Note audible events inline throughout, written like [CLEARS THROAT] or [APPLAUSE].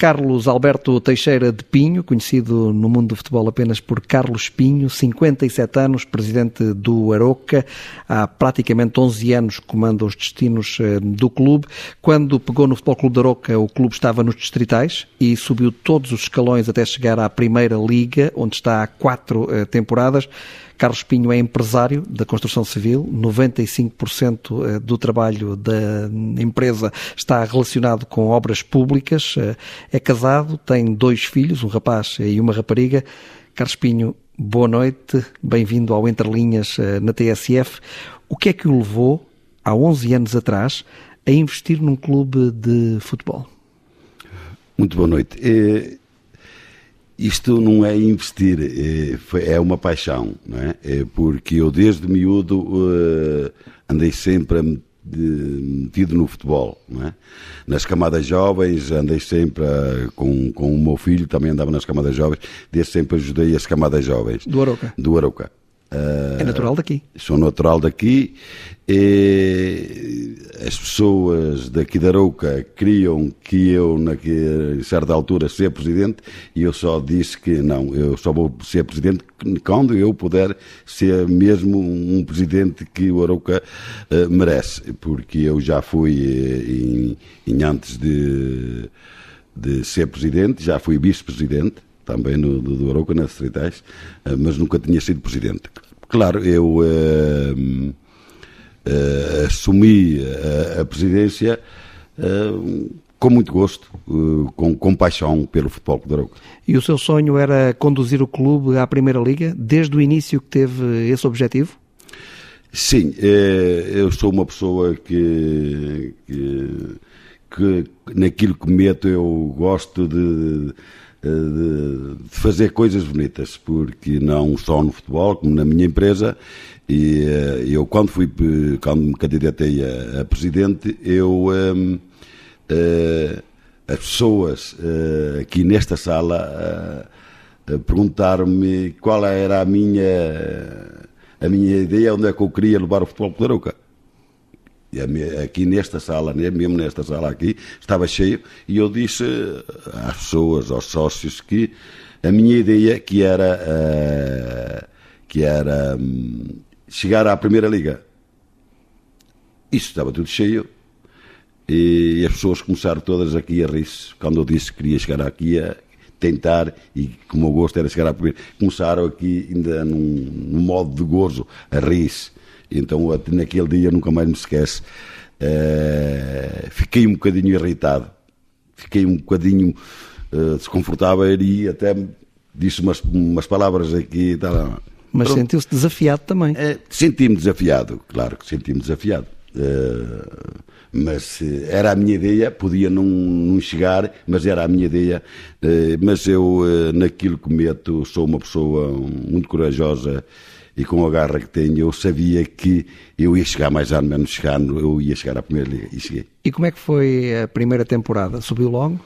Carlos Alberto Teixeira de Pinho, conhecido no mundo do futebol apenas por Carlos Pinho, 57 anos, presidente do Aroca, há praticamente 11 anos comanda os destinos eh, do clube. Quando pegou no Futebol Clube de Aroca, o clube estava nos distritais e subiu todos os escalões até chegar à Primeira Liga, onde está há quatro uh, temporadas. Carlos Pinho é empresário da construção civil, 95% eh, do trabalho da empresa está relacionado com obras públicas, eh, é casado, tem dois filhos, um rapaz e uma rapariga. Carlos Pinho, boa noite, bem-vindo ao Entre Linhas eh, na TSF. O que é que o levou, há 11 anos atrás, a investir num clube de futebol? Muito boa noite. Isto não é investir, é, é uma paixão, não é? é porque eu desde miúdo uh, andei sempre metido no futebol, não é? Nas camadas jovens andei sempre uh, com, com o meu filho, também andava nas camadas jovens, desde sempre ajudei as camadas jovens. Do Aroca? Do Aroca. É natural daqui? Sou natural daqui. E as pessoas daqui da Arouca queriam que eu, naquela certa altura, ser presidente e eu só disse que não, eu só vou ser presidente quando eu puder ser mesmo um presidente que o Arouca uh, merece, porque eu já fui uh, em, em, antes de, de ser presidente, já fui vice-presidente também no, do, do Arouca, nas uh, mas nunca tinha sido presidente. Claro, eu uh, uh, assumi a, a presidência com muito gosto, com, com paixão pelo futebol do Arouca. E o seu sonho era conduzir o clube à Primeira Liga, desde o início que teve esse objetivo? Sim, eu sou uma pessoa que, que, que naquilo que meto eu gosto de de fazer coisas bonitas, porque não só no futebol, como na minha empresa, e eh, eu quando fui, quando me candidatei a, a presidente, eu um, uh, eh, as pessoas uh, aqui nesta sala uh, perguntaram-me qual era a minha a minha ideia, onde é que eu queria levar o futebol pela Arouca aqui nesta sala, né, mesmo nesta sala aqui, estava cheio, e eu disse às pessoas, aos sócios, que a minha ideia que era, uh, que era um, chegar à Primeira Liga. Isso estava tudo cheio, e as pessoas começaram todas aqui a rir-se, quando eu disse que queria chegar aqui a tentar, e como o gosto era chegar à Primeira, começaram aqui ainda num, num modo de gozo a rir-se então, naquele dia, nunca mais me esquece. Uh, fiquei um bocadinho irritado, fiquei um bocadinho uh, desconfortável e até disse umas, umas palavras aqui. Tá, Mas sentiu-se desafiado também? Uh, senti-me desafiado, claro que senti-me desafiado. mas era a minha ideia, podia não, não chegar, mas era a minha ideia. mas eu, naquilo que meto, sou uma pessoa muito corajosa e com a garra que tenho, eu sabia que eu ia chegar mais ano menos chegar, eu ia chegar à Primeira Liga e cheguei. E como é que foi a primeira temporada? Subiu logo?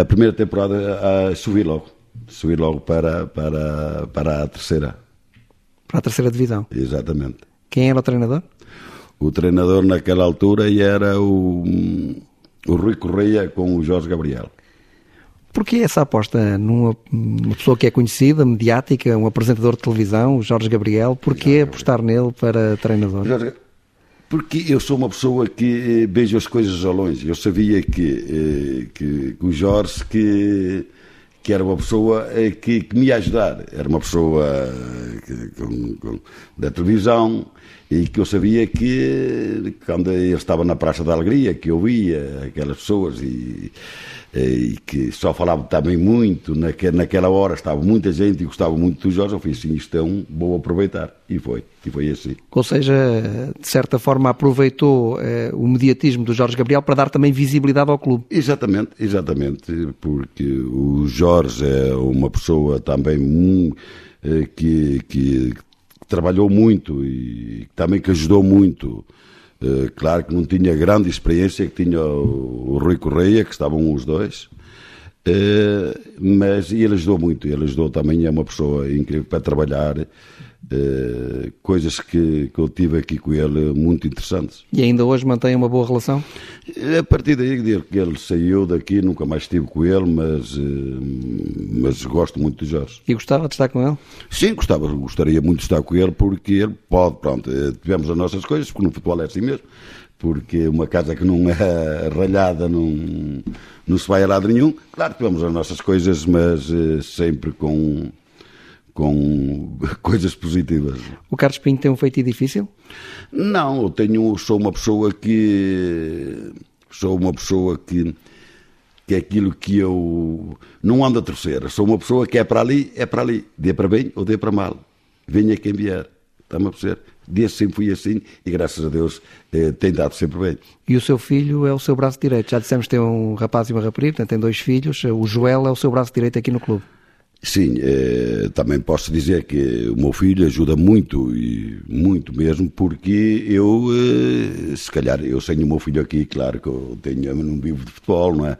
A primeira temporada uh, subi logo, subi logo para, para, para a terceira. Para a terceira divisão? Exatamente. Quem era o treinador? O treinador naquela altura era o, o Rui Correia com o Jorge Gabriel. Porquê essa aposta numa pessoa que é conhecida, mediática, um apresentador de televisão, Jorge Gabriel? Porquê Jorge apostar Gabriel. nele para treinador? Jorge, porque eu sou uma pessoa que eh, vejo as coisas ao longe. Eu sabia que, eh, que, que o Jorge que, que era uma pessoa eh, que, que me ia ajudar. Era uma pessoa que, com, com, da televisão e que eu sabia que quando ele estava na Praça da Alegria, que eu via aquelas pessoas e e que só falava também muito, naquela hora estava muita gente e gostava muito do Jorge, eu fiz assim, isto é um, vou aproveitar, e foi, e foi assim. Ou seja, de certa forma aproveitou eh, o mediatismo do Jorge Gabriel para dar também visibilidade ao clube. Exatamente, exatamente, porque o Jorge é uma pessoa também eh, que, que trabalhou muito e também que ajudou muito. Eh, claro que não tinha grande experiência que tinha o, Rui Correia, que estavam os dois, Uh, mas ele ajudou muito, ele ajudou também, é uma pessoa incrível para trabalhar, uh, coisas que, que eu tive aqui com ele muito interessantes. E ainda hoje mantém uma boa relação? A partir daí que ele saiu daqui, nunca mais estive com ele, mas, uh, mas gosto muito de Jorge. E gostava de estar com ele? Sim, gostava, gostaria muito de estar com ele, porque ele pode, pronto, tivemos as nossas coisas, porque no futebol é assim mesmo, porque uma casa que não é [LAUGHS] ralhada não, não se vai a lado nenhum. Claro que tivemos as nossas coisas, mas uh, sempre com, com [LAUGHS] coisas positivas. O Carlos Pinho tem um feito difícil? Não, eu tenho, sou uma pessoa que sou uma pessoa que que é aquilo que eu não ando a terceira. Sou uma pessoa que é para ali, é para ali. Dê para bem ou dê para mal. Venha quem vier. Está-me a perceber? Desde sempre fui assim e graças a Deus eh, tem dado sempre bem. E o seu filho é o seu braço direito. Já dissemos que tem um rapaz e uma rapariga, portanto tem dois filhos. O Joel é o seu braço direito aqui no clube. Sim, eh, também posso dizer que o meu filho ajuda muito, e muito mesmo, porque eu, eh, se calhar, eu tenho o meu filho aqui, claro que eu tenho, não vivo de futebol, não é?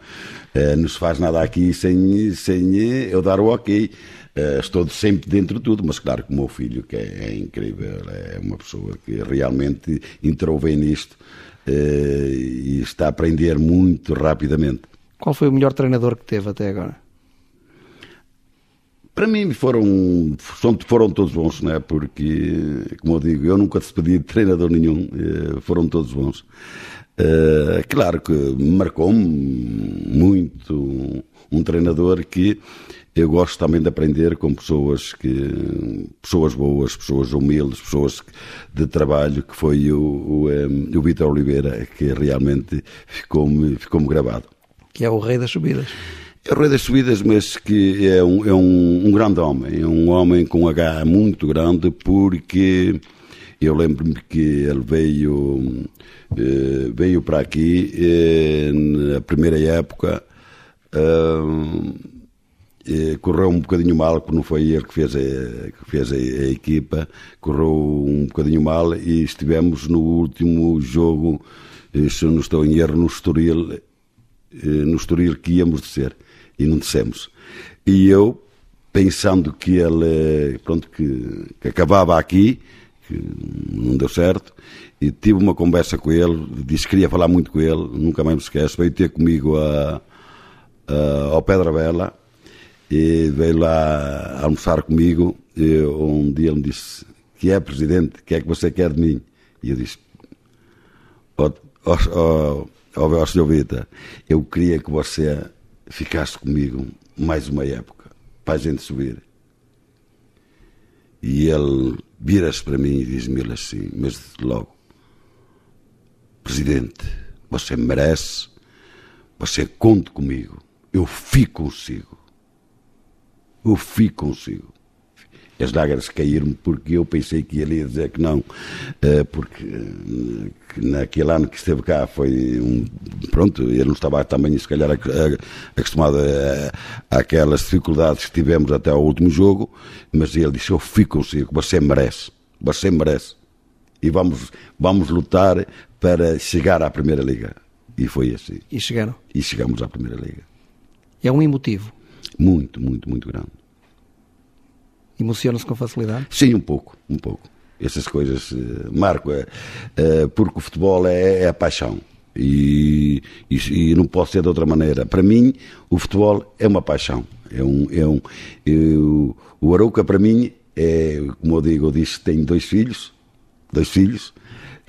Eh, não se faz nada aqui sem, sem eu dar o ok. Uh, estou sempre dentro de tudo, mas claro que o meu filho, que é, é incrível, é uma pessoa que realmente entrou bem nisto uh, e está a aprender muito rapidamente. Qual foi o melhor treinador que teve até agora? Para mim foram, foram todos bons, não é? porque, como eu digo, eu nunca despedi de treinador nenhum, uh, foram todos bons. claro que marcou-me muito um, treinador que eu gosto também de aprender com pessoas que pessoas boas, pessoas humildes, pessoas de trabalho, que foi o, o, um, o Vitor Oliveira, que realmente ficou-me ficou -me gravado. Que é o rei das subidas. É o rei das subidas, mas que é um, é um, um grande homem, é um homem com um H muito grande, porque eu lembro-me que ele veio, eh, veio para aqui eh, na primeira época. Uh, correu um bocadinho mal, que não foi ele que fez, a, que fez a, a, equipa, correu um bocadinho mal e estivemos no último jogo, eh, se não estou em erro, no Estoril, eh, no Estoril que íamos descer e não descemos. E eu, pensando que ele, pronto, que, que acabava aqui, que não deu certo, e tive uma conversa com ele, disse que queria falar muito com ele, nunca mais me esqueço, veio ter comigo a, a, ao Pedra Bela, e veio lá almoçar comigo. E um dia ele me disse: Que é, presidente, o que é que você quer de mim? E eu disse: Ó oh, oh, oh, oh, senhor Vita, eu queria que você ficasse comigo mais uma época, para a gente subir. E ele vira-se para mim e diz-me assim, mas logo, Presidente, você merece, você conte comigo, eu fico consigo eu fico consigo. As lágrimas caíram porque eu pensei que ele ia dizer que não, eh, porque eh, naquele ano que esteve cá foi um. Pronto, ele não estava também, se calhar, acostumado a, aquelas dificuldades que tivemos até ao último jogo, mas ele disse: Eu fico consigo, você merece, você merece. E vamos, vamos lutar para chegar à Primeira Liga. E foi assim. E chegaram? E chegamos à Primeira Liga. É um emotivo. Muito, muito, muito grande. Emociona-se com facilidade? Sim, um pouco, um pouco. Essas coisas uh, marco, é, uh, porque o futebol é, é a paixão. E, e, e, não pode ser de outra maneira. Para mim, o futebol é uma paixão. É um, é um, eu, o Arouca, para mim, é, como eu digo, eu disse tenho dois filhos, dois filhos,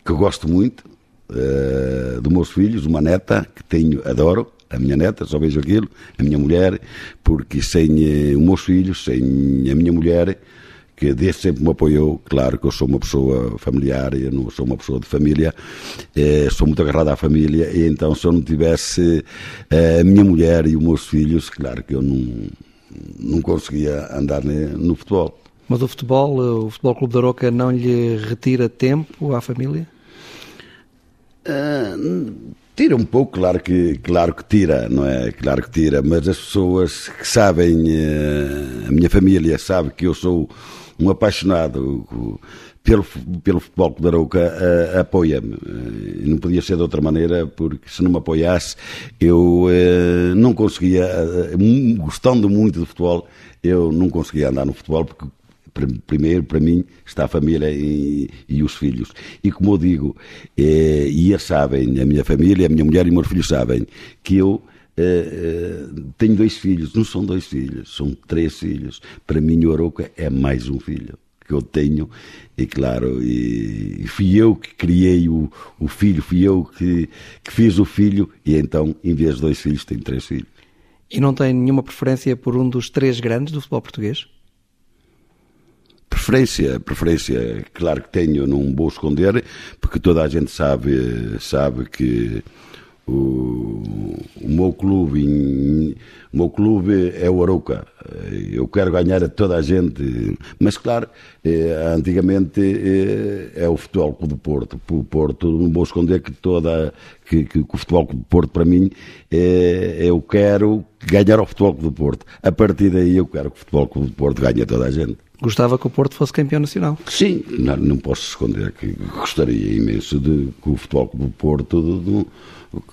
que eu gosto muito, uh, dos meus filhos, uma neta, que tenho, adoro, a minha neta, só vejo aquilo, a minha mulher, porque sem eh, os meus filhos, sem a minha mulher, que desde sempre me apoiou, claro que eu sou uma pessoa familiar, eu não sou uma pessoa de família, eh, sou muito agarrado à família, e então se eu não tivesse eh, a minha mulher e os meus filhos, claro que eu não, não conseguia andar no futebol. Mas o futebol, o Futebol Clube da Roca não lhe retira tempo à família? Uh, Tira um pouco, claro que, claro que tira, não é? Claro que tira, mas as pessoas que sabem, eh, a minha família sabe que eu sou um apaixonado pelo, pelo futebol da Arouca apoia-me. Não podia ser de outra maneira, porque se não me apoiasse, eu não conseguia, gostando muito do futebol, eu não conseguia andar no futebol, porque primeiro para mim está a família e, e os filhos. E como eu digo, eh, e eles sabem, a minha família, a minha mulher e os meus filhos sabem, que eu eh, eh, tenho dois filhos, não são dois filhos, são três filhos. Para mim o Arouca é mais um filho que eu tenho, e claro, e fui eu que criei o, o filho, fui eu que, que fiz o filho, e então, em vez de dois filhos, tenho três filhos. E não tem nenhuma preferência por um dos três grandes do futebol português? Preferência, preferência, claro que tenho, não vou esconder, porque toda a gente sabe, sabe que o, o meu clube o meu clube é o Arouca. Eu quero ganhar a toda a gente mas claro eh, antigamente eh, é o futebol do Porto. O Porto não vou esconder que toda que, que, que o futebol do Porto para mim é, eu quero ganhar ao futebol do Porto. A partir daí eu quero que o futebol do Porto ganhe a toda a gente Gostava que o Porto fosse campeão nacional? Sim, não, não posso esconder que gostaria imenso de que o futebol do Porto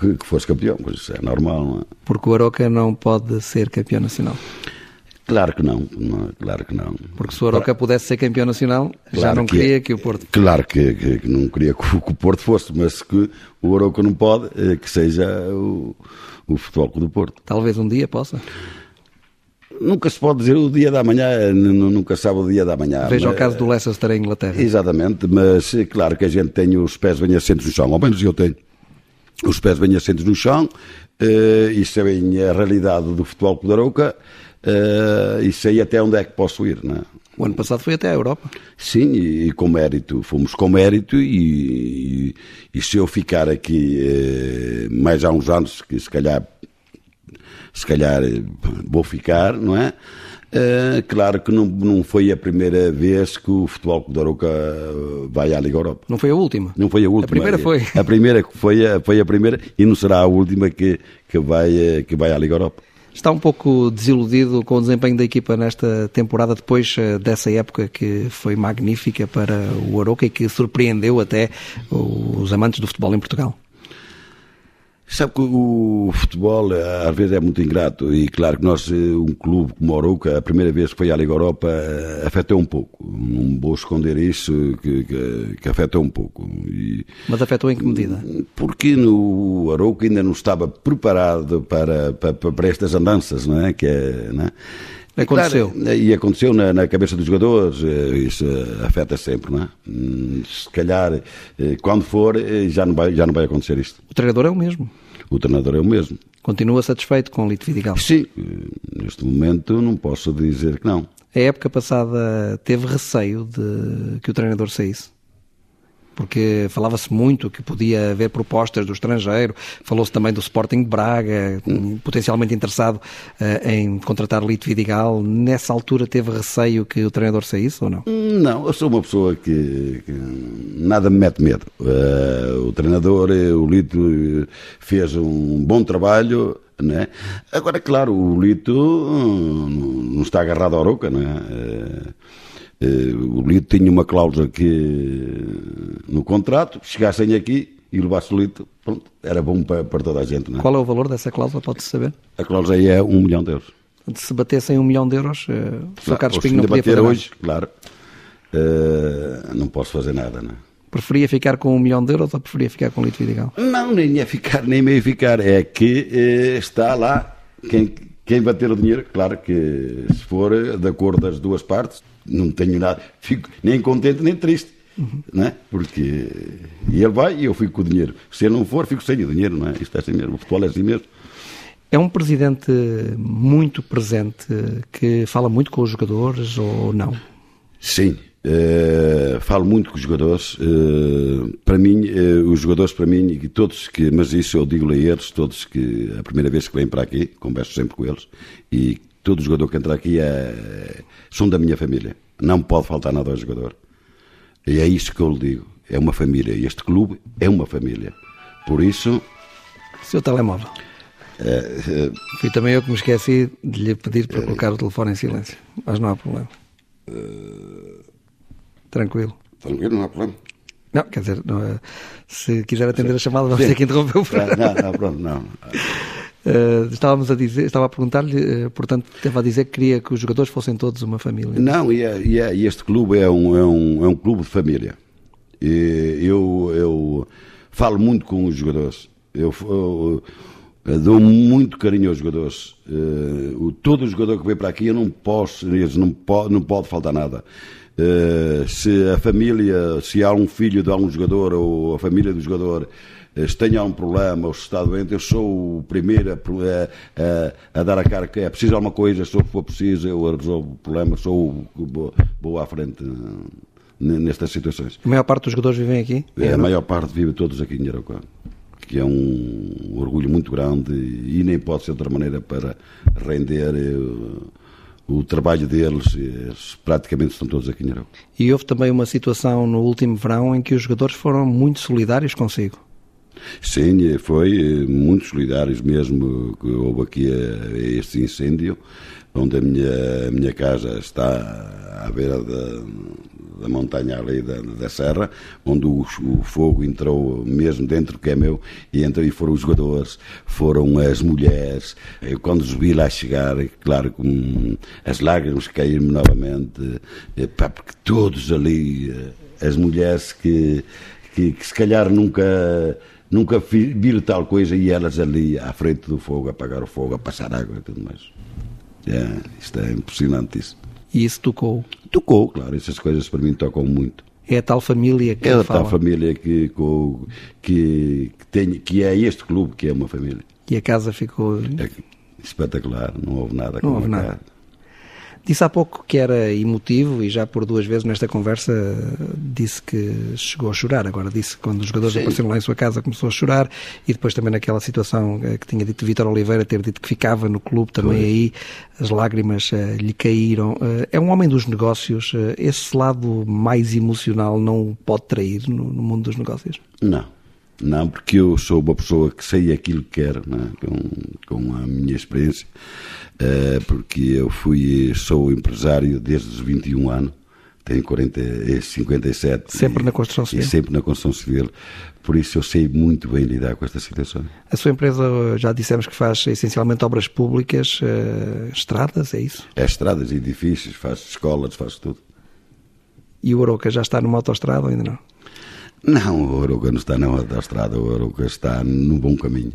que, fosse campeão, mas isso é normal, não é? Porque o Aroca não pode ser campeão nacional? Claro que não, não claro que não. Porque se o Aroca pudesse ser campeão nacional, claro já não que queria é, que o Porto... Claro que, que, não queria que o, Porto fosse, mas que o Aroca não pode, é que seja o, o futebol do Porto. Talvez um dia possa nunca se pode dizer o dia da manhã, nunca sabe o dia da manhã. Veja mas, o caso do Leicester em Inglaterra. Exatamente, mas é claro que a gente tem os pés bem assentos no chão, ao menos eu tenho os pés bem assentos no chão, uh, isso é bem a realidade do futebol da Arouca, uh, e sei até onde é que posso ir, não é? O ano passado foi até a Europa. Sim, e, e com mérito, fomos com mérito e, e, e se eu ficar aqui eh, mais há uns anos, que se calhar se calhar vou ficar, não é? Uh, claro que não, não foi a primeira vez que o Futebol Clube da Arouca vai à Liga Europa. Não foi a última? Não foi a última. A primeira foi. A primeira foi a, foi a primeira e não será a última que, que, vai, que vai à Liga Europa. Está um pouco desiludido com o desempenho da equipa nesta temporada, depois eh, dessa época que foi magnífica para o Arouca e que surpreendeu até os amantes do futebol em Portugal? Sabe que o futebol eh, às vezes é muito ingrato e claro que nós, eh, um clube como o Oruca, a primeira vez que foi à Liga Europa, eh, afetou um pouco. Não vou esconder isso, que, que, que afetou um pouco. E, Mas afetou em que medida? Porque no Arouca ainda não estava preparado para, para, para estas andanças, não é? Que é, não é? Aconteceu. Claro, e aconteceu na, na, cabeça dos jogadores, isso afeta sempre, não é? Hum, se calhar, quando for, já não vai, já não vai acontecer isto. O treinador é o mesmo o treinador é o mesmo. Continua satisfeito com o Lito Vidigal? Sim, neste momento não posso dizer que não. A época passada teve receio de que o treinador saísse? Porque falava-se muito que podia haver propostas do estrangeiro, falou-se também do Sporting Braga, potencialmente interessado uh, em contratar Lito Vidigal. Nessa altura teve receio que o treinador saísse ou não? Não, eu sou uma pessoa que, que nada me mete medo. Uh, o treinador, eh, o Lito, fez um bom trabalho. Né? Agora, claro, o Lito não está agarrado à roca, né? Uh, o Lito tinha uma cláusula que no contrato, chegassem aqui e levasse o Lito, pronto, era bom para, para toda a gente. Não é? Qual é o valor dessa cláusula, pode-se saber? A cláusula aí é um milhão de euros. Se batessem um milhão de euros, uh, o Sr. Carlos Pinho não podia fazer hoje, mais. claro, não posso fazer nada, não é? Preferia ficar com um milhão de euros ou preferia ficar com o Lito Vidigal? Não, nem ia ficar, nem ia ficar. É que eh, está lá quem, quem vai ter o dinheiro, claro que se for de acordo das duas partes, não tenho nada, fico nem contente nem triste. Uhum. Né? Porque ele vai e eu fico com o dinheiro. Se ele não for, fico sem o dinheiro, não é? Isto é assim mesmo, o futebol é assim mesmo. É um presidente muito presente, que fala muito com os jogadores ou não? Sim, uh, falo muito com os jogadores. Uh, para mim, uh, os jogadores, para mim, e todos que, mas isso eu digo a eles, todos que a primeira vez que vêm para aqui, converso sempre com eles, e todo jogador que entra aqui é, são da minha família. Não pode faltar nada ao jogador. E é isso que eu lhe digo. É uma família. E este clube é uma família. Por isso. Seu telemóvel. É, é, Fui também eu que me esqueci de lhe pedir para é, colocar o telefone em silêncio. Mas não há problema. Tranquilo. Tranquilo, não há problema. Não, quer dizer, não, é- se quiser atender a chamada, vamos ter que interromper o programa. Não, não, pronto, não. Uh, estávamos a dizer, estava a perguntar-lhe, uh, portanto, estava a dizer que queria que os jogadores fossem todos uma família. Não, e, é, e, é, este clube é um, é, um, é um clube de família. E eu, eu falo muito com os jogadores. Eu, eu, eu dou muito carinho aos jogadores. Uh, todo jogador que vem para aqui, eu não posso, eles não pode, não pode faltar nada. Uh, se a família, se há um filho de algum jogador ou a família do jogador se tenha um problema ou se está doente, eu sou o primeiro a, a, a dar a cara que é preciso alguma coisa, se for preciso, eu resolvo o problema, sou vou, vou à frente nestas situações. A maior parte dos jogadores vivem aqui? É, a maior parte vive todos aqui em Araucá que é um orgulho muito grande e nem pode ser de outra maneira para render eh, o trabalho deles, eles praticamente estão todos aqui em Arauco. E houve também uma situação no último verão em que os jogadores foram muito solidários consigo. Sim, foi muito solidários mesmo. Houve aqui este incêndio, onde a minha, a minha casa está à beira da, da montanha ali da, da serra, onde o, o, fogo entrou mesmo dentro que é meu, e então e foram os jogadores, foram as mulheres. Eu quando os vi lá chegar, claro, com as lágrimas caíram-me novamente, pá, porque todos ali, eh, as mulheres que, que, que se calhar nunca nunca viram tal coisa e elas ali à frente do fogo, a apagar o fogo, a passar água e tudo mais. É, isto é impressionante isso. E isso tocou? Tocou, claro, essas coisas para mim tocam muito. É a tal família que É a fala. tal família que, que, que, tem, que é este clube que é uma família. E a casa ficou... É espetacular, não houve nada. Não houve nada. Casa. Disse há pouco que era emotivo e já por duas vezes nesta conversa disse que chegou a chorar. Agora disse que quando os jogadores Sim. apareceram lá em sua casa começou a chorar e depois também naquela situação que tinha dito Vítor Oliveira ter dito que ficava no clube também Foi. aí as lágrimas uh, lhe caíram. Uh, é um homem dos negócios. Uh, esse lado mais emocional não o pode trair no, no mundo dos negócios? Não. Não, porque eu sou uma pessoa que sei aquilo que quero, é? com, com a minha experiência, uh, porque eu fui, sou empresário desde os 21 anos, tenho 40, 57. Sempre e, na construção civil? E sempre na construção civil, por isso eu sei muito bem lidar com esta situação. A sua empresa, já dissemos que faz essencialmente obras públicas, uh, estradas, é isso? É estradas, edifícios, faz escolas, faz tudo. E o Aroca já está numa autoestrada ou ainda não? Não, o Aruca não está na estrada, o Aruca está no bom caminho.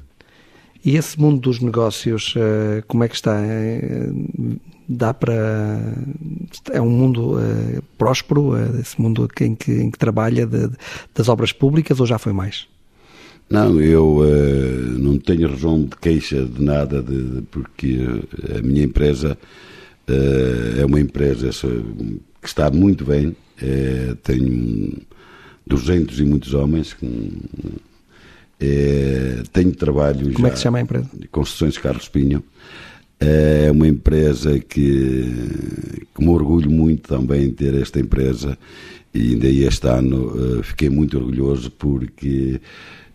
E esse mundo dos negócios, eh, como é que está? Eh, dá para. É um mundo eh, próspero, esse mundo em que, em que trabalha de, das obras públicas ou já foi mais? Não, eu uh, não tenho razão de queixa de nada, de, porque a minha empresa uh, é uma empresa que está muito bem, uh, tenho 200 e muitos homens. Que, é, tenho trabalho Como já, é que se chama a empresa? Construções Carlos Pinho. É uma empresa que, que me orgulho muito também ter esta empresa e ainda este ano uh, fiquei muito orgulhoso porque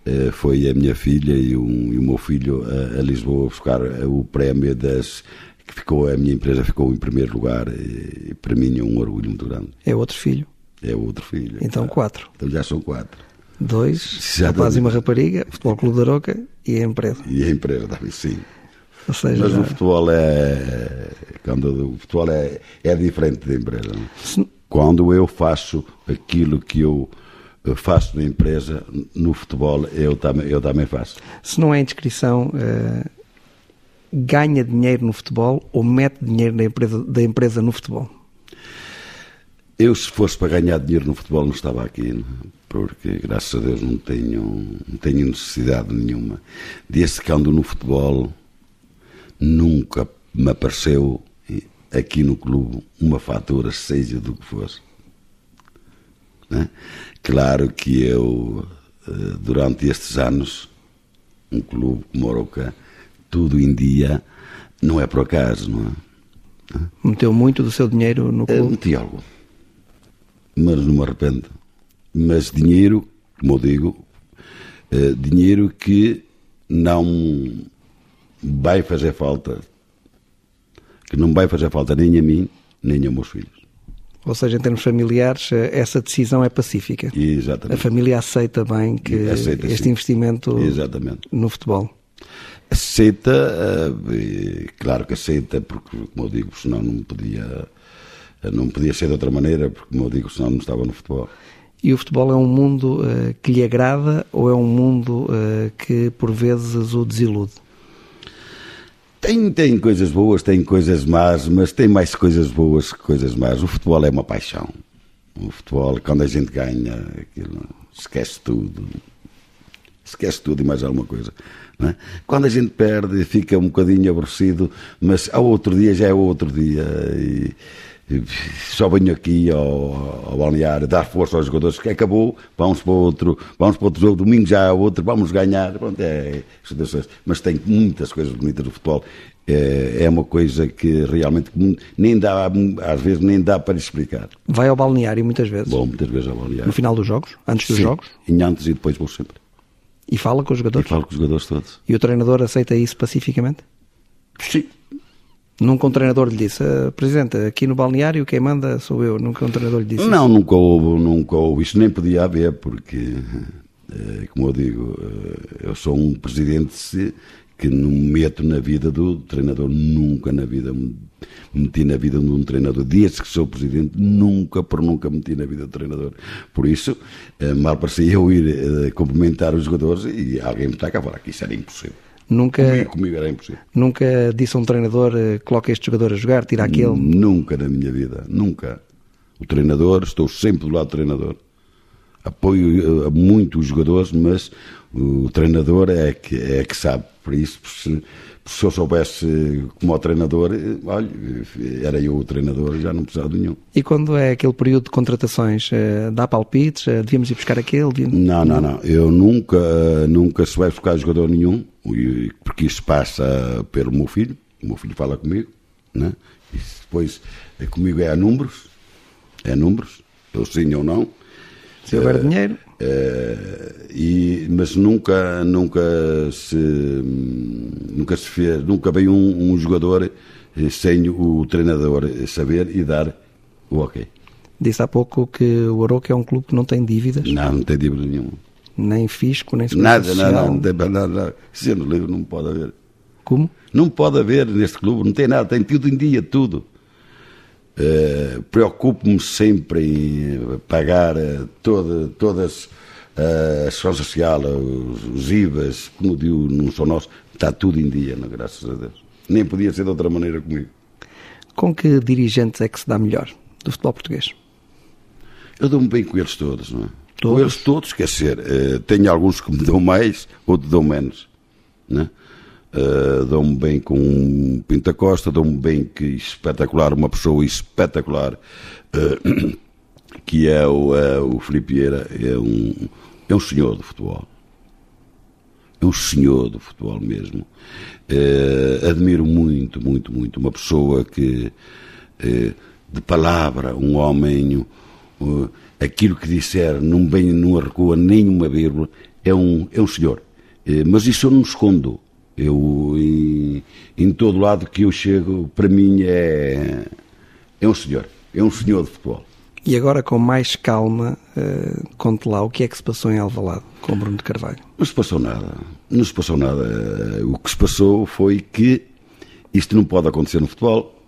uh, foi a minha filha e, um, e o meu filho a, a Lisboa buscar o prémio das que ficou a minha empresa ficou em primeiro lugar e, e para mim é um orgulho muito grande. É outro filho? É outro filho. Então quatro. Então já são quatro. Dois, já rapaz e uma rapariga, Futebol Clube da Aroca e a empresa. E a empresa também, sim. Ou seja, Mas o futebol é. Quando o futebol é, é diferente da empresa. Se... Quando eu faço aquilo que eu faço na empresa, no futebol, eu também, eu também faço. Se não é inscrição, uh, ganha dinheiro no futebol ou mete dinheiro na empresa, da empresa no futebol? Eu, se fosse para ganhar dinheiro no futebol, não estava aqui, não? porque graças a Deus não tenho, não tenho necessidade nenhuma. Desde que ando no futebol, nunca me apareceu aqui no clube uma fatura, seja do que fosse. Né? Claro que eu, eh, durante estes anos, um clube como Oroca, tudo em dia, não é por acaso, não é? Meteu muito do seu dinheiro no clube? Meti algo mas não me arrependo. Mas dinheiro, como eu digo, uh, dinheiro que não vai fazer falta, que não vai fazer falta nem a mim, nem aos meus filhos. Ou seja, em termos familiares, eh, essa decisão é pacífica. Exatamente. A família aceita bem que aceita, este sim. investimento Exatamente. no futebol. Aceita, uh, claro que aceita, porque, como eu digo, senão não podia, não podia ser de outra maneira, porque, como eu digo, senão não estava no futebol. E o futebol é um mundo uh, que lhe agrada ou é um mundo uh, que, por vezes, o desilude? Tem, tem coisas boas, tem coisas más, mas tem mais coisas boas que coisas más. O futebol é uma paixão. O futebol, quando a gente ganha, aquilo, esquece tudo. Esquece tudo e mais alguma coisa. É? Quando a gente perde, fica um bocadinho aborrecido, mas ao outro dia já é outro dia. E, só venho aqui ao, ao balneário dar força aos jogadores que acabou, vamos para outro, vamos para outro jogo, domingo já há outro, vamos ganhar, pronto, é, mas tem muitas coisas bonitas do futebol. É, é uma coisa que realmente nem dá, às vezes nem dá para explicar. Vai ao balneário muitas vezes? Bom, muitas vezes ao balneário. No final dos jogos? Antes dos Sim, jogos? Em antes e depois vou sempre. E fala com os jogadores? E falo com os jogadores todos. E o treinador aceita isso pacificamente? Sim. Nunca um treinador lhe disse, ah, Presidente, aqui no balneário quem manda sou eu. Nunca um treinador lhe disse Não, isso. nunca houve, nunca houve. Isso nem podia haver, porque, eh, como eu digo, eh, eu sou um presidente que não meto na vida do treinador, nunca na vida meti na vida de um treinador. Desde que sou presidente, nunca por nunca meti na vida do treinador. Por isso, eh, mal parecia eu ir cumprimentar os jogadores e alguém me está cá falar que isso era impossível. Nunca, comigo, comigo era impossível. Nunca disse a um treinador, eh, coloca este jogador a jogar, tira aquele? Nunca na minha vida, nunca. O treinador, estou sempre do lado do treinador. Apoio eh, muito os jogadores, mas o treinador é que, é que sabe. Por isso, se, se eu soubesse como o treinador, eh, olha, era eu o treinador já não precisava de nenhum. E quando é aquele período de contratações, dá palpites? Devíamos ir buscar aquele? Devíamos... Não, não, não. Eu nunca, nunca se vai buscar jogador nenhum, porque isso passa pelo meu filho. O meu filho fala comigo, né? E depois comigo é a números, é a números, eu sim ou não. Se houver uh, dinheiro. Uh, e, mas nunca, nunca se nunca se fez, nunca veio um, um jogador sem o treinador saber e dar o ok. Disse há pouco que o Aroca é um clube que não tem dívidas. Não, não tem dívida nenhuma. Nem fisco, nem Nada, social. nada, não, tem nada, nada. Sendo livre não pode haver. Como? Não pode haver neste clube, não tem nada, tem tudo em dia, tudo. Uh, Preocupo-me sempre em pagar uh, toda, todas uh, a segurança social, os, os IVAs, como digo, não são nossos, está tudo em dia, não, graças a Deus. Nem podia ser de outra maneira comigo. Com que dirigentes é que se dá melhor do futebol português? Eu dou-me bem com eles todos, não é? Todos? Com eles todos, quer dizer, uh, tenho alguns que me dão mais, outros dão menos, não é? Uh, dou-me bem com Pinta Costa, dou-me bem que espetacular, uma pessoa espetacular, uh, [CLEARS THROAT] que é o, uh, o Filipe Vieira, é um, é um senhor do futebol. É um senhor do futebol mesmo. admiro muito, muito, muito. Uma pessoa que, de palavra, um homem, aquilo que disser, não vem, não recua nenhuma vírgula, é um, é um senhor. mas isso eu não escondo eu, em, em todo lado que eu chego, para mim é, é um senhor, é um senhor de futebol. E agora, com mais calma, uh, conte lá o que é que se passou em Alvalade com Bruno de Carvalho. Não se passou nada. Não se passou nada. O que se passou foi que isto não pode acontecer no futebol.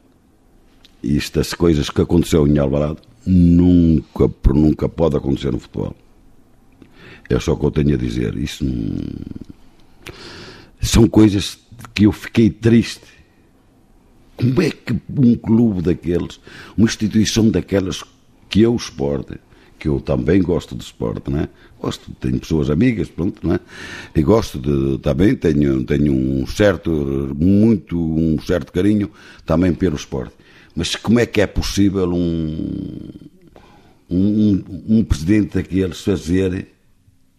Estas coisas que aconteceu em Alvalade nunca, nunca pode acontecer no futebol. É só o que eu tenho a dizer. Isso são coisas que eu fiquei triste. Como é que um clube daqueles, uma instituição daquelas que é o esporte, que eu também gosto de esporte, não é? Gosto, tenho pessoas amigas, pronto, não é? E gosto de, também, tenho, tenho um certo, muito, um certo carinho também pelo esporte. Mas como é que é possível um, um, um presidente daqueles fazer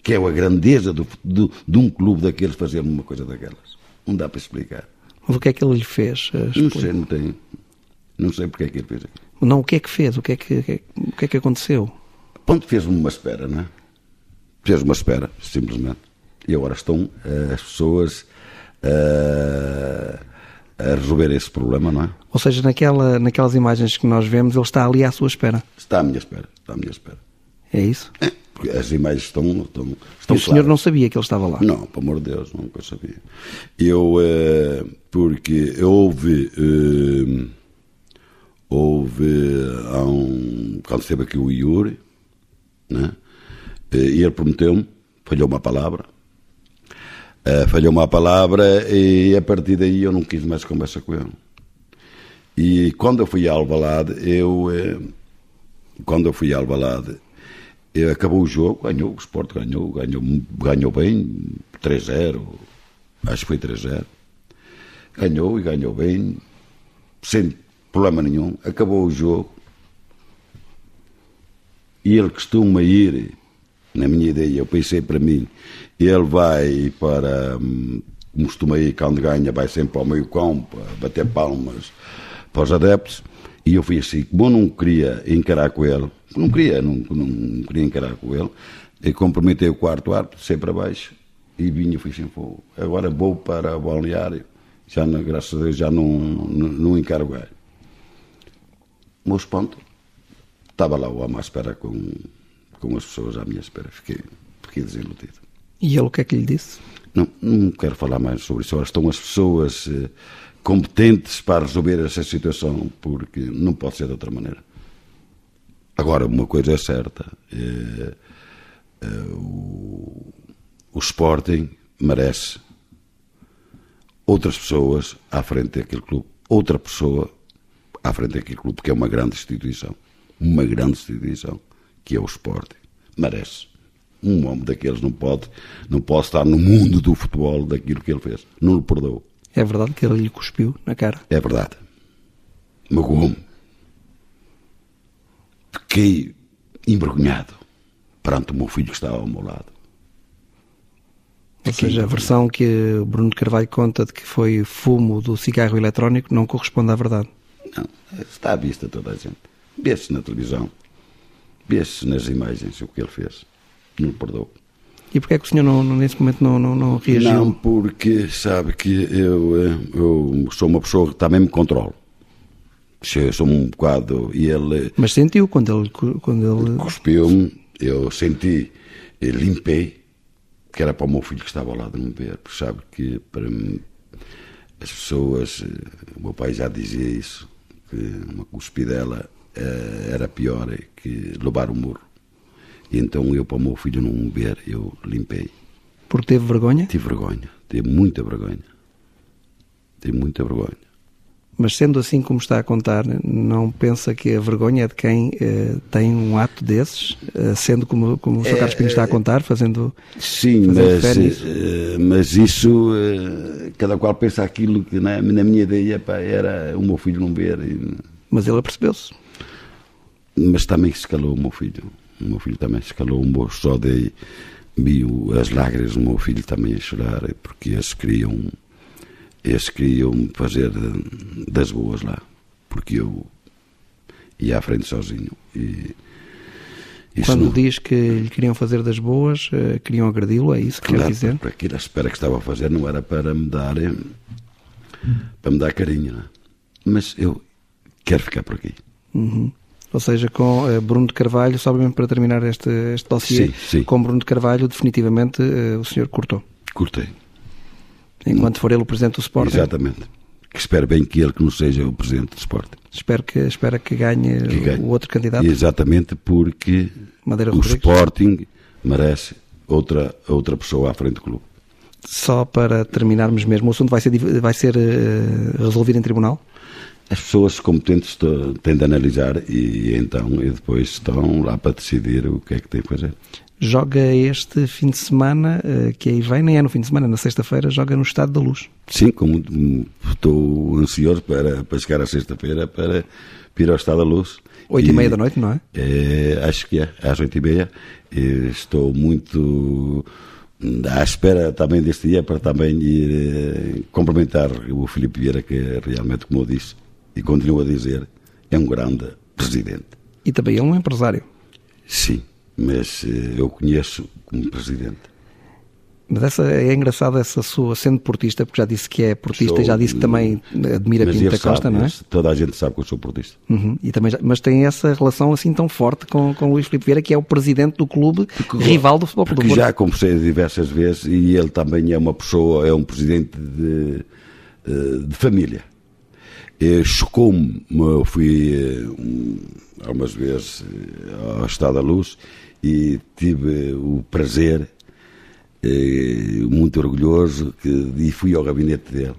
que é a grandeza do, do, de um clube daqueles fazer uma coisa daquelas. Não dá para explicar. Mas o que é que ele lhe fez? Não sei, não tenho. Não sei porque é que ele fez aquilo. Não, o que é que fez? O que é que, o que, é que aconteceu? Ponto, fez-me uma espera, não é? Fez uma espera, simplesmente. E agora estão uh, as pessoas uh, a resolver esse problema, não é? Ou seja, naquela, naquelas imagens que nós vemos, ele está ali à sua espera. Está à minha espera, está à minha espera. É isso? É, porque as imagens estão, estão, estão e o senhor não sabia que ele estava lá? Não, pelo amor de Deus, nunca sabia. Eu, eh, porque houve, eh, houve, há um, quando esteve aqui o Yuri, né? Eh, e ele prometeu-me, falhou uma palavra, Uh, falhou uma palavra e a partir daí eu não quis mais conversa com ele. E quando eu fui a Alvalade, eu uh, quando eu fui a Alvalade, eu, acabou o jogo, ganhou, o Sport ganhou, ganhou, ganhou bem, 3-0, acho que foi 3-0. Ganhou e ganhou bem, sem problema nenhum. Acabou o jogo. E ele costuma ir, na minha ideia, eu pensei para mim, ele vai para, como costuma ir, quando ganha, vai sempre ao meio campo, bater palmas para os adeptos. E eu fui assim, como eu não queria encarar com ele, não queria, não, não queria encarar com ele, e comprometei o quarto árbitro, sei para baixo, e vinha fui assim, pô, agora vou para o balneário, já, graças a Deus, já não, não, não encaro o. O espanto, estava lá o homem à espera com, com as pessoas à minha espera, fiquei, fiquei desiludido. E ele o que é que lhe disse? Não, não quero falar mais sobre isso. Estão as pessoas eh, competentes para resolver essa situação, porque não pode ser de outra maneira. Agora, uma coisa é certa: eh, eh, o, o Sporting merece outras pessoas à frente daquele clube, outra pessoa à frente daquele clube, que é uma grande instituição, uma grande instituição, que é o Sporting. Merece um homem daqueles não pode, não pode estar no mundo do futebol daquilo que ele fez. Não lhe perdoou. É verdade que ele lhe cuspiu na cara? É verdade. Magoou-me. Fiquei envergonhado perante o meu filho que estava ao meu lado. Ou seja, a versão que Bruno de Carvalho conta de que foi fumo do cigarro eletrónico não corresponde à verdade. Não, está à vista toda a gente. Vê-se na televisão, vê-se nas imagens o que ele fez não perdoou. E porquê é que o senhor não, nesse momento não, não, não reagiu? Não, porque sabe que eu, eh, eu sou uma pessoa que também me controlo. Eu sou um bocado. E ele. Mas sentiu quando ele. Quando ele... Cuspiu-me, eu senti, eu limpei, que era para o meu filho que estava ao lado de me ver, porque sabe que para mim, as pessoas. Eh, o meu pai já dizia isso, que uma cuspidela eh, era pior que levar o murro. E então eu, para o meu filho não ver, eu limpei. Porque teve vergonha? Tive vergonha, tive muita vergonha. Tive muita vergonha. Mas sendo assim como está a contar, não pensa que a vergonha é de quem eh, tem um ato desses, eh, sendo como, como o Sr. Carlos Pinho está a contar, fazendo. Sim, mas, eh, mas isso, eh, cada qual pensa aquilo que na, na minha ideia pá, era o meu filho não ver. E... Mas ele apercebeu-se. Mas também se calou o meu filho. O meu filho também se calou um bom só daí vi as lágrimas do meu filho também a chorar, porque eles queriam, eles queriam fazer das boas lá, porque eu ia à frente sozinho. E, Quando não... diz que lhe queriam fazer das boas, eh, queriam agredi-lo, é isso que claro, quer dizer? Para aquilo, a espera que estava a fazer não era para me dar, eh, para me dar carinho, é? mas eu quero ficar por aqui. Uhum ou seja, com uh, Bruno de Carvalho, só mesmo para terminar este, este dossiê, sim, sim. com Bruno de Carvalho, definitivamente uh, o senhor cortou. Cortei. Enquanto for ele o presidente do Sporting. Exatamente. Que espero bem que ele que não seja o presidente do Sporting. Espero que, espero que ganhe, que ganhe. o outro candidato. Exatamente, porque Madeira o Rodrigues. Sporting merece outra, outra pessoa à frente do clube. Só para terminarmos mesmo, o assunto vai ser, vai ser uh, resolvido em tribunal? As pessoas competentes têm de analisar e então e depois estão lá para decidir o que é que tem que fazer. Joga este fim de semana, eh, que aí vem, nem é no fim de semana, na sexta-feira, joga no Estado da Luz. Sim, como estou ansioso para, para chegar à sexta-feira para ir ao Estado da Luz. Oito e, e meia da noite, não é? é? Acho que é, às oito e meia. Estou muito à espera também deste dia para também ir eh, complementar o Filipe Vieira, que é realmente, como eu disse, e continuo a dizer, é um grande presidente. E também é um empresário. Sim, mas uh, eu conheço como presidente. Mas essa é engraçada essa sua, sendo portista, porque já disse que é portista sou, e já disse que também admira Pinto da Costa, sabe, não é? Toda a gente sabe que eu sou portista. Uhum. E também, mas tem essa relação assim tão forte com, com Luís Filipe Vieira, que é o presidente do clube porque, rival do Futebol Clube do já conversei diversas vezes e ele também é uma pessoa, é um presidente de, eh, de família. Chocou-me, eu fui eh, um, algumas vezes eh, ao Estado da Luz e tive o prazer eh, muito orgulhoso que, e fui ao gabinete dele.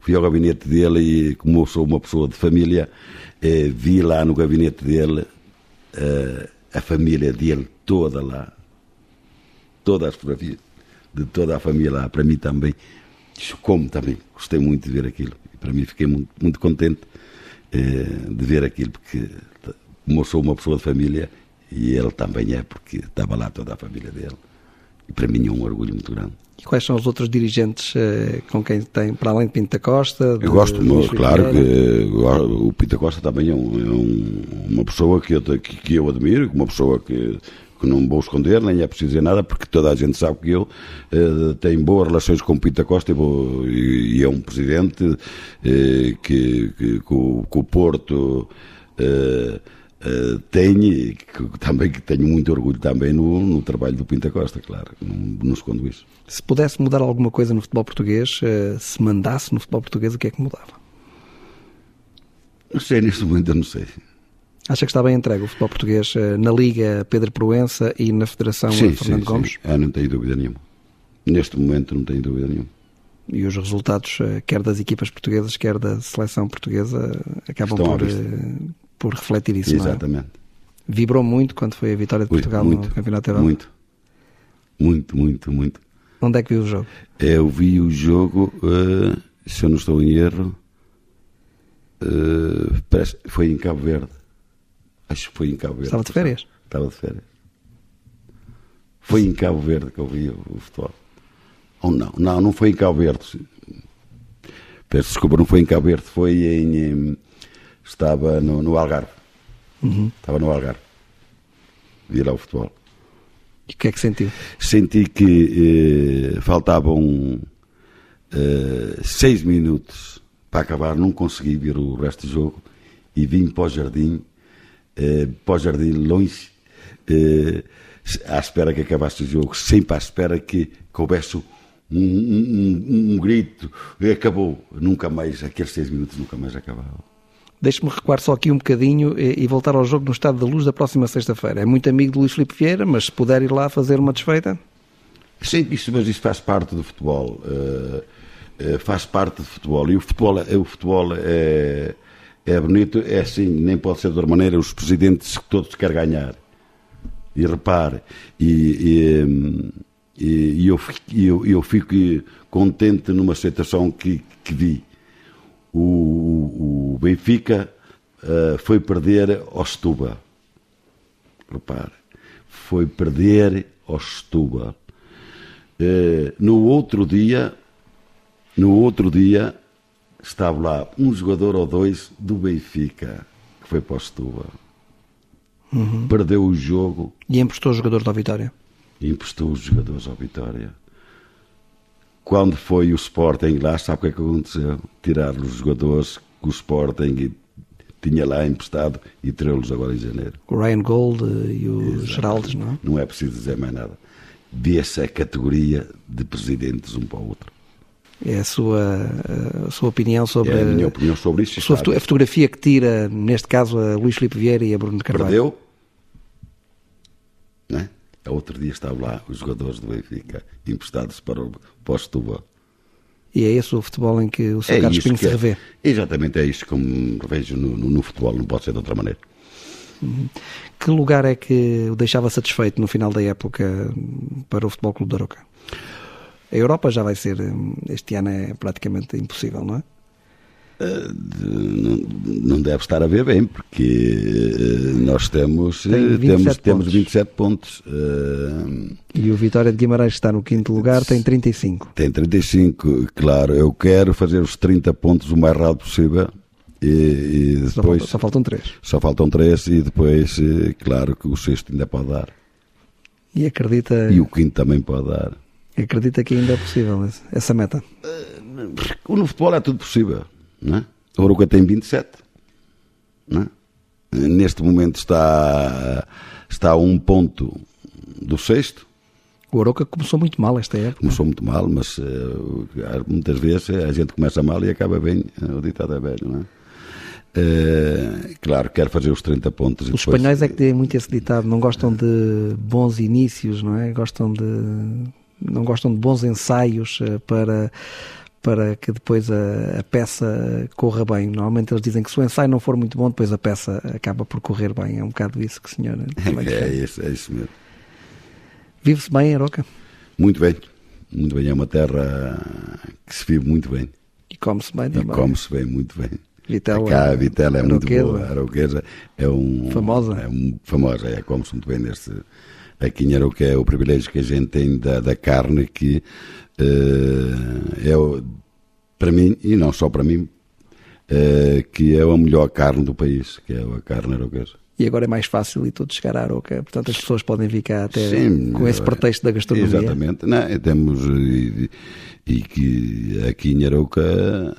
Fui ao gabinete dele e, como sou uma pessoa de família, eh, vi lá no gabinete dele eh, a família dele toda lá. Todas as fotografias de toda a família lá. Para mim também, chocou-me também. Gostei muito de ver aquilo. Para mim fiquei muito, muito contente eh, de ver aquilo, porque como sou uma pessoa de família, e ele também é, porque estava lá toda a família dele. E para mim é um orgulho muito grande. E quais são os outros dirigentes eh, com quem tem, para além de Pinta Costa? De, eu gosto, de claro, que eh, o Pinta Costa também é, um, é um, uma pessoa que eu, que, que, eu admiro, uma pessoa que, não vou esconder, nem é preciso dizer nada, porque toda a gente sabe que eu eh, tenho boas relações com o Pinta Costa e, vou, e, e é um presidente eh, que, que, que, o, que o Porto. Eh, Uh, tenho, que, também que tenho muito orgulho também no, no trabalho do Pinta Costa, claro, não, não escondo isso. Se pudesse mudar alguma coisa no futebol português, uh, se mandasse no futebol português, o que é que mudava? Não sei, neste momento eu não sei. Acha que está bem entregue o futebol português uh, na Liga Pedro Proença e na Federação sim, Fernando sim, Gomes? Sim. Ah, não tenho dúvida nenhuma. Neste momento não tenho dúvida nenhuma. E os resultados, quer das equipas portuguesas, quer da seleção portuguesa, acabam Estão por por refletir isso, Exatamente. É? Vibrou muito quando foi a vitória de Portugal muito, no Campeonato Europa? Muito, muito, muito, muito. Onde é que viu o jogo? Eu vi o jogo, se eu não estou em erro, foi em Cabo Verde. Acho que foi em Cabo Verde. Estava de férias? Estava de férias. Foi em Cabo Verde que eu vi o, futebol. Ou não? Não, não foi em Cabo Verde. Peço desculpa, não foi em Cabo Verde, foi em, em estava no, no Algarve. Uhum. Estava no Algarve. Vi lá o futebol. E o que é que sentiu? Senti que eh, faltavam eh, seis minutos para acabar, não consegui ver o resto do jogo e vim para o jardim, eh, para o jardim longe, eh, à espera que acabasse o jogo, sempre à espera que, que houvesse um, um, um, um grito, acabou. Nunca mais, aqueles seis minutos nunca mais acabavam. Deixe-me recuar só aqui um bocadinho e, voltar ao jogo no Estado da Luz da próxima sexta-feira. É muito amigo de Luís Filipe Vieira, mas se puder ir lá fazer uma desfeita? Sim, isso, mas isso faz parte do futebol. Uh, uh, faz parte do futebol. E o futebol, é, o futebol é, é bonito, é assim, nem pode ser de outra maneira. Os presidentes que todos querem ganhar. E repare, e, e, e eu, eu, eu fico contente numa situação que, que vi o, o Benfica uh, foi perder ao Setúbal. Repare, foi perder ao Setúbal. Uh, no outro dia, no outro dia, estava lá um jogador ou dois do Benfica, que foi para o Setúbal. Uhum. Perdeu o jogo. E emprestou os jogadores da Vitória? E emprestou os jogadores à Vitória. Quando foi o Sporting lá, sabe o que é que aconteceu? Tirar os jogadores que o Sporting tinha lá emprestado e tirou-los agora em janeiro. O Ryan Gold e o Geraldes, não é? Não é preciso dizer mais nada. Vê-se a categoria de presidentes um para o outro. É a sua, a sua opinião sobre. É a minha opinião sobre isso. A, sua a fotografia que tira, neste caso, a Luís Filipe Vieira e a Bruno Carvalho. Perdeu. Não é? Outro dia estavam lá os jogadores do Benfica emprestados para o, para Setúbal. E é esse o futebol em que o Sr. É Carlos Pinho se é. revê? exatamente, é isso que me revejo no, no, no, futebol, não pode ser de outra maneira. Uhum. Que lugar é que o deixava satisfeito no final da época para o Futebol Clube da Roca? A Europa já vai ser, este ano é praticamente impossível, não é? não deve estar a ver bem, porque eh, nós temos, eh, temos, temos 27 pontos. Eh, e o Vitória de Guimarães, está no quinto lugar, tem 35. Tem 35, claro. Eu quero fazer os 30 pontos o mais rápido possível. E, e depois, só, faltam, só faltam três. Só faltam três e depois, claro, que o sexto ainda pode dar. E acredita. E o quinto também pode dar. Acredita que ainda é possível essa meta? No futebol é tudo possível. Não é? O Aroca tem 27. Não é? Neste momento está, está a um ponto do sexto. O Aroca começou muito mal esta época. Começou muito mal, mas uh, muitas vezes a gente começa mal e acaba bem. O ditado é velho, não é? Uh, claro, quer fazer os 30 pontos. Os depois... espanhóis é que têm muito esse ditado, não gostam de bons inícios, não é? Gostam de não gostam de bons ensaios uh, para para que depois a, a, peça corra bem. Normalmente eles dizem que se o ensaio não for muito bom, depois a peça acaba por correr bem. É um bocado isso que o senhor é, é, isso, é isso mesmo. Vive-se bem em Aroca? Muito bem, muito bem. É uma terra que se vive muito bem. E come-se bem também. E come-se bem, muito bem. Vitela, Cá, a vitela é muito boa. A arauquesa é um... Famosa? É um, famosa, é. Come-se muito bem neste... Aqui em Aroca é o privilégio que a gente tem da, da carne que uh, é, para mim, e não só para mim, uh, que é a melhor carne do país, que é a carne arauquesa e agora é mais fácil e tudo chegar à Aroca. Portanto, as pessoas podem vir cá até Sim, com esse pretexto da gastronomia. Exatamente. Não, temos e, e, que aqui em Aroca,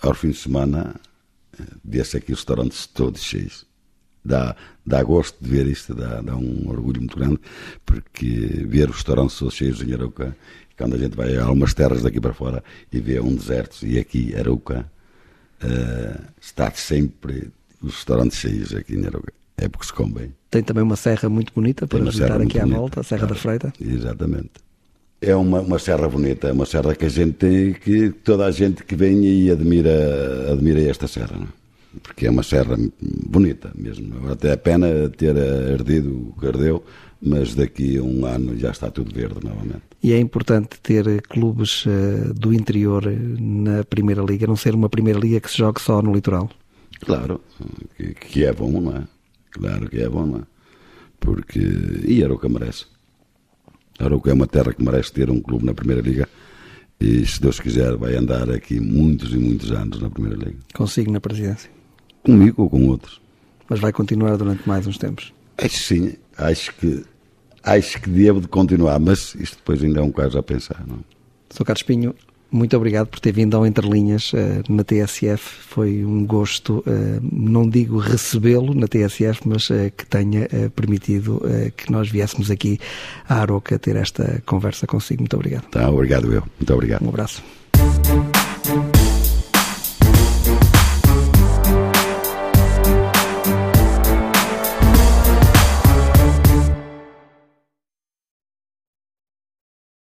ao fim de semana, vê-se aqui restaurantes todos cheios. Dá, dá gosto de ver isto, dá, dá um orgulho muito grande, porque ver os restaurantes todos cheios em Aroca, quando a gente vai a algumas terras daqui para fora e vê um deserto, e aqui Aroca uh, está sempre os restaurantes cheios aqui em Aroca. É porque se come bem. Tem também uma serra muito bonita para visitar aqui à bonita. volta, a Serra da Freita. Exatamente. É uma, uma serra bonita, é uma serra que a gente tem, que toda a gente que vem e admira, admira esta serra, não? É? porque é uma serra bonita mesmo. Até a pena ter ardido o que ardeu, mas daqui a um ano já está tudo verde novamente. E é importante ter clubes uh, do interior na Primeira Liga, não ser uma Primeira Liga que se jogue só no litoral. Claro, que, é bom, não é? Claro que é bom, não é? Porque. E que merece. Que é uma terra que merece ter um clube na Primeira Liga. E se Deus quiser, vai andar aqui muitos e muitos anos na Primeira Liga. Consigo na presidência? Comigo ou com outros. Mas vai continuar durante mais uns tempos? Acho sim, acho que acho que devo de continuar, mas isto depois ainda é um caso a pensar. Não? Sr. Carlos Pinho, muito obrigado por ter vindo ao Interlinhas uh, na TSF. Foi um gosto, uh, não digo recebê-lo na TSF, mas uh, que tenha permitido que nós viéssemos aqui à Aroca ter esta conversa consigo. Muito obrigado. Tá, obrigado eu. Muito obrigado. Um abraço.